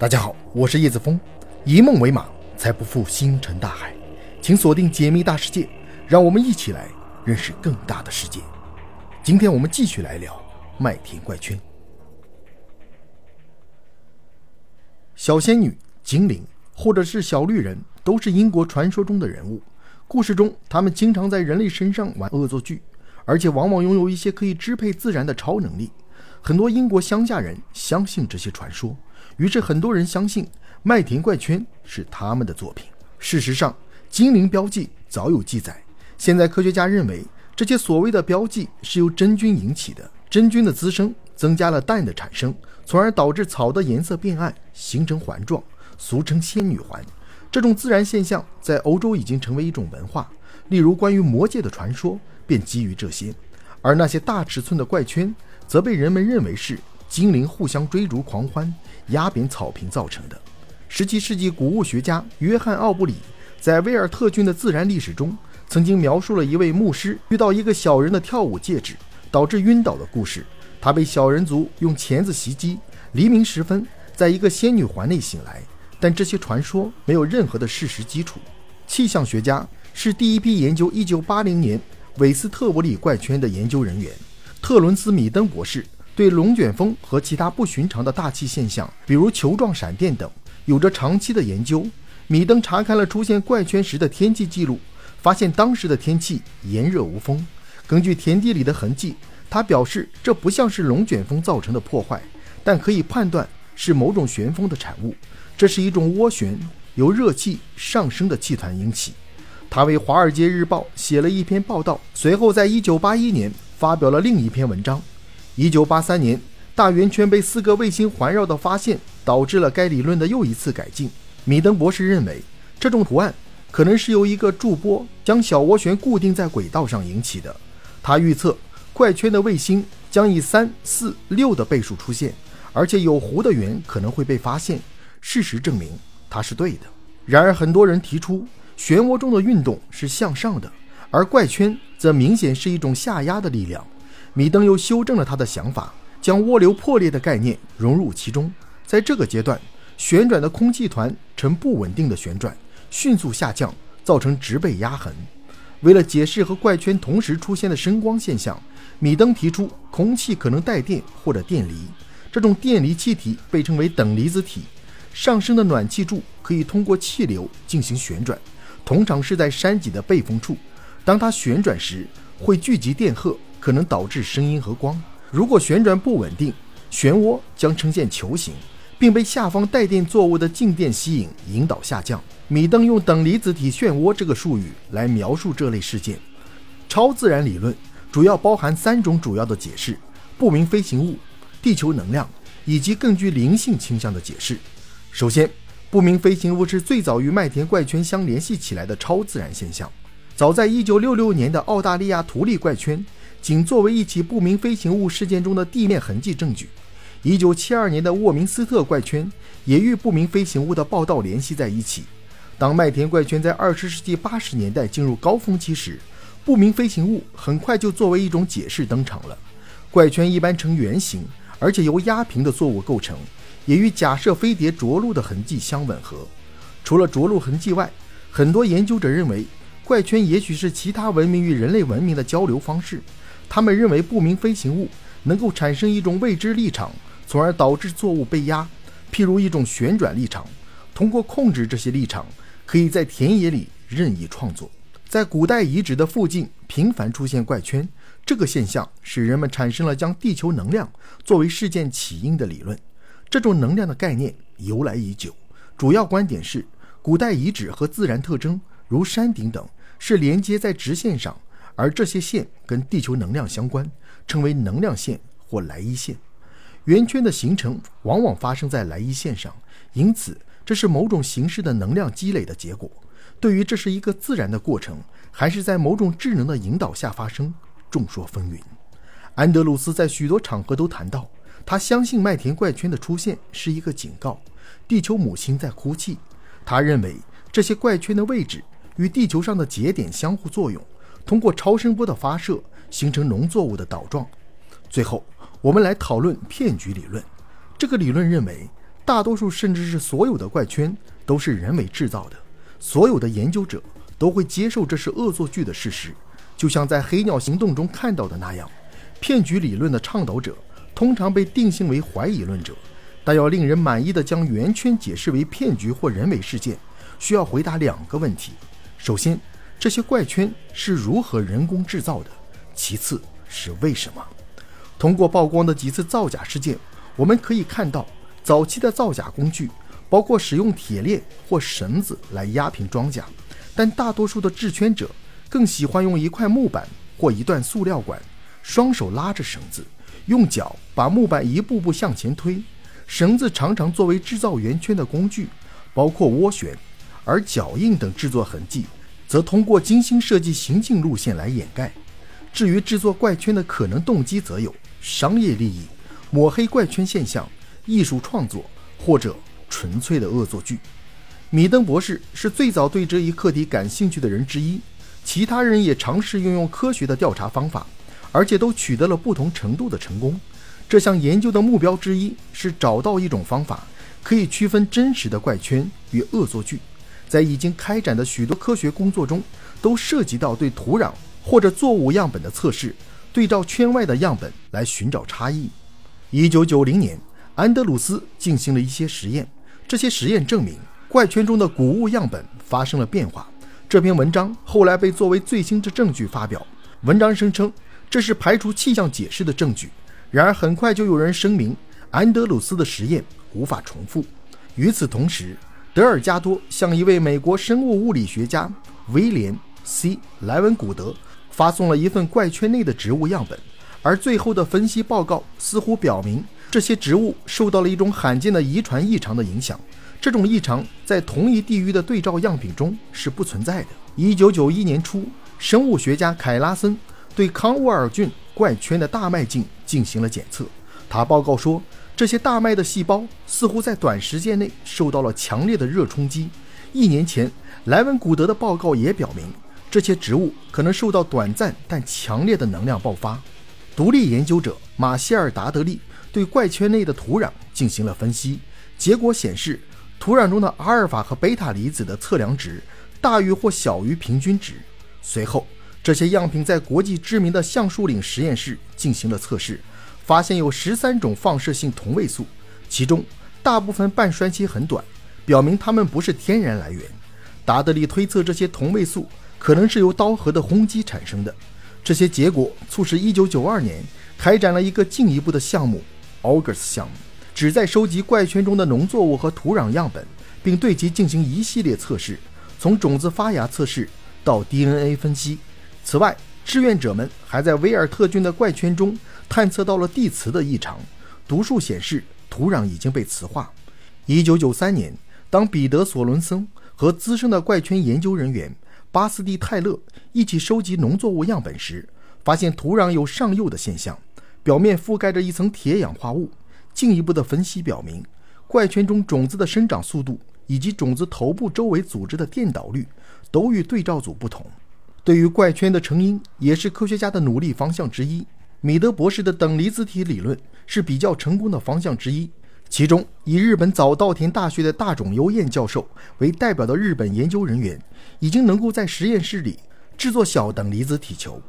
大家好，我是叶子峰，以梦为马，才不负星辰大海。请锁定解密大世界，让我们一起来认识更大的世界。今天我们继续来聊麦田怪圈。小仙女、精灵，或者是小绿人，都是英国传说中的人物。故事中，他们经常在人类身上玩恶作剧，而且往往拥有一些可以支配自然的超能力。很多英国乡下人相信这些传说。于是，很多人相信麦田怪圈是他们的作品。事实上，精灵标记早有记载。现在，科学家认为这些所谓的标记是由真菌引起的。真菌的滋生增加了氮的产生，从而导致草的颜色变暗，形成环状，俗称仙女环。这种自然现象在欧洲已经成为一种文化。例如，关于魔界的传说便基于这些。而那些大尺寸的怪圈，则被人们认为是精灵互相追逐狂欢。压扁草坪造成的。十七世纪古物学家约翰·奥布里在威尔特郡的自然历史中，曾经描述了一位牧师遇到一个小人的跳舞戒指，导致晕倒的故事。他被小人族用钳子袭击，黎明时分，在一个仙女环内醒来。但这些传说没有任何的事实基础。气象学家是第一批研究1980年韦斯特伯里怪圈的研究人员，特伦斯·米登博士。对龙卷风和其他不寻常的大气现象，比如球状闪电等，有着长期的研究。米登查看了出现怪圈时的天气记录，发现当时的天气炎热无风。根据田地里的痕迹，他表示这不像是龙卷风造成的破坏，但可以判断是某种旋风的产物。这是一种涡旋，由热气上升的气团引起。他为《华尔街日报》写了一篇报道，随后在1981年发表了另一篇文章。一九八三年，大圆圈被四个卫星环绕的发现，导致了该理论的又一次改进。米登博士认为，这种图案可能是由一个驻波将小涡旋固定在轨道上引起的。他预测，怪圈的卫星将以三、四、六的倍数出现，而且有弧的圆可能会被发现。事实证明，他是对的。然而，很多人提出，漩涡中的运动是向上的，而怪圈则明显是一种下压的力量。米登又修正了他的想法，将涡流破裂的概念融入其中。在这个阶段，旋转的空气团呈不稳定的旋转，迅速下降，造成植被压痕。为了解释和怪圈同时出现的声光现象，米登提出空气可能带电或者电离。这种电离气体被称为等离子体。上升的暖气柱可以通过气流进行旋转，通常是在山脊的背风处。当它旋转时，会聚集电荷。可能导致声音和光。如果旋转不稳定，漩涡将呈现球形，并被下方带电作物的静电吸引，引导下降。米登用等离子体漩涡这个术语来描述这类事件。超自然理论主要包含三种主要的解释：不明飞行物、地球能量以及更具灵性倾向的解释。首先，不明飞行物是最早与麦田怪圈相联系起来的超自然现象。早在1966年的澳大利亚图利怪圈。仅作为一起不明飞行物事件中的地面痕迹证据。一九七二年的沃明斯特怪圈也与不明飞行物的报道联系在一起。当麦田怪圈在二十世纪八十年代进入高峰期时，不明飞行物很快就作为一种解释登场了。怪圈一般呈圆形，而且由压平的作物构成，也与假设飞碟着陆的痕迹相吻合。除了着陆痕迹外，很多研究者认为怪圈也许是其他文明与人类文明的交流方式。他们认为不明飞行物能够产生一种未知立场，从而导致作物被压，譬如一种旋转立场。通过控制这些立场，可以在田野里任意创作。在古代遗址的附近频繁出现怪圈，这个现象使人们产生了将地球能量作为事件起因的理论。这种能量的概念由来已久，主要观点是古代遗址和自然特征，如山顶等，是连接在直线上。而这些线跟地球能量相关，称为能量线或莱伊线。圆圈的形成往往发生在莱伊线上，因此这是某种形式的能量积累的结果。对于这是一个自然的过程，还是在某种智能的引导下发生，众说纷纭。安德鲁斯在许多场合都谈到，他相信麦田怪圈的出现是一个警告，地球母亲在哭泣。他认为这些怪圈的位置与地球上的节点相互作用。通过超声波的发射形成农作物的岛状。最后，我们来讨论骗局理论。这个理论认为，大多数甚至是所有的怪圈都是人为制造的。所有的研究者都会接受这是恶作剧的事实，就像在黑鸟行动中看到的那样。骗局理论的倡导者通常被定性为怀疑论者，但要令人满意的将圆圈解释为骗局或人为事件，需要回答两个问题：首先，这些怪圈是如何人工制造的；其次是为什么。通过曝光的几次造假事件，我们可以看到，早期的造假工具包括使用铁链或绳子来压平装甲，但大多数的制圈者更喜欢用一块木板或一段塑料管。双手拉着绳子，用脚把木板一步步向前推。绳子常常作为制造圆圈的工具，包括涡旋，而脚印等制作痕迹则通过精心设计行进路线来掩盖。至于制作怪圈的可能动机，则有商业利益、抹黑怪圈现象、艺术创作或者纯粹的恶作剧。米登博士是最早对这一课题感兴趣的人之一，其他人也尝试运用科学的调查方法。而且都取得了不同程度的成功。这项研究的目标之一是找到一种方法，可以区分真实的怪圈与恶作剧。在已经开展的许多科学工作中，都涉及到对土壤或者作物样本的测试，对照圈外的样本来寻找差异。一九九零年，安德鲁斯进行了一些实验，这些实验证明怪圈中的谷物样本发生了变化。这篇文章后来被作为最新的证据发表。文章声称。这是排除气象解释的证据。然而，很快就有人声明，安德鲁斯的实验无法重复。与此同时，德尔加多向一位美国生物物理学家威廉 ·C· 莱文古德发送了一份怪圈内的植物样本，而最后的分析报告似乎表明，这些植物受到了一种罕见的遗传异常的影响。这种异常在同一地域的对照样品中是不存在的。一九九一年初，生物学家凯拉森。对康沃尔郡怪圈的大麦茎进行了检测，他报告说，这些大麦的细胞似乎在短时间内受到了强烈的热冲击。一年前，莱文古德的报告也表明，这些植物可能受到短暂但强烈的能量爆发。独立研究者马歇尔·达德利对怪圈内的土壤进行了分析，结果显示，土壤中的阿尔法和贝塔离子的测量值大于或小于平均值。随后。这些样品在国际知名的橡树岭实验室进行了测试，发现有十三种放射性同位素，其中大部分半衰期很短，表明它们不是天然来源。达德利推测这些同位素可能是由刀核的轰击产生的。这些结果促使1992年开展了一个进一步的项目 ——August 项目，旨在收集怪圈中的农作物和土壤样本，并对其进行一系列测试，从种子发芽测试到 DNA 分析。此外，志愿者们还在维尔特郡的怪圈中探测到了地磁的异常，读数显示土壤已经被磁化。1993年，当彼得·索伦森和资深的怪圈研究人员巴斯蒂·泰勒一起收集农作物样本时，发现土壤有上釉的现象，表面覆盖着一层铁氧化物。进一步的分析表明，怪圈中种子的生长速度以及种子头部周围组织的电导率都与对照组不同。对于怪圈的成因，也是科学家的努力方向之一。米德博士的等离子体理论是比较成功的方向之一。其中，以日本早稻田大学的大冢优彦教授为代表的日本研究人员，已经能够在实验室里制作小等离子体球。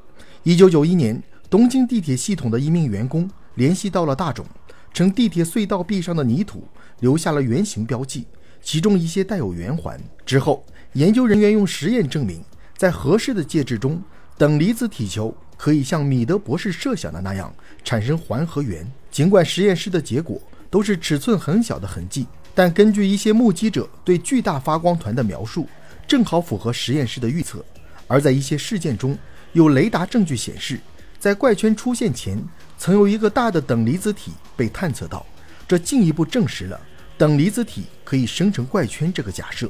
1991年，东京地铁系统的一名员工联系到了大冢，称地铁隧道壁上的泥土留下了圆形标记，其中一些带有圆环。之后，研究人员用实验证明。在合适的介质中，等离子体球可以像米德博士设想的那样产生环和圆。尽管实验室的结果都是尺寸很小的痕迹，但根据一些目击者对巨大发光团的描述，正好符合实验室的预测。而在一些事件中，有雷达证据显示，在怪圈出现前，曾有一个大的等离子体被探测到，这进一步证实了等离子体可以生成怪圈这个假设。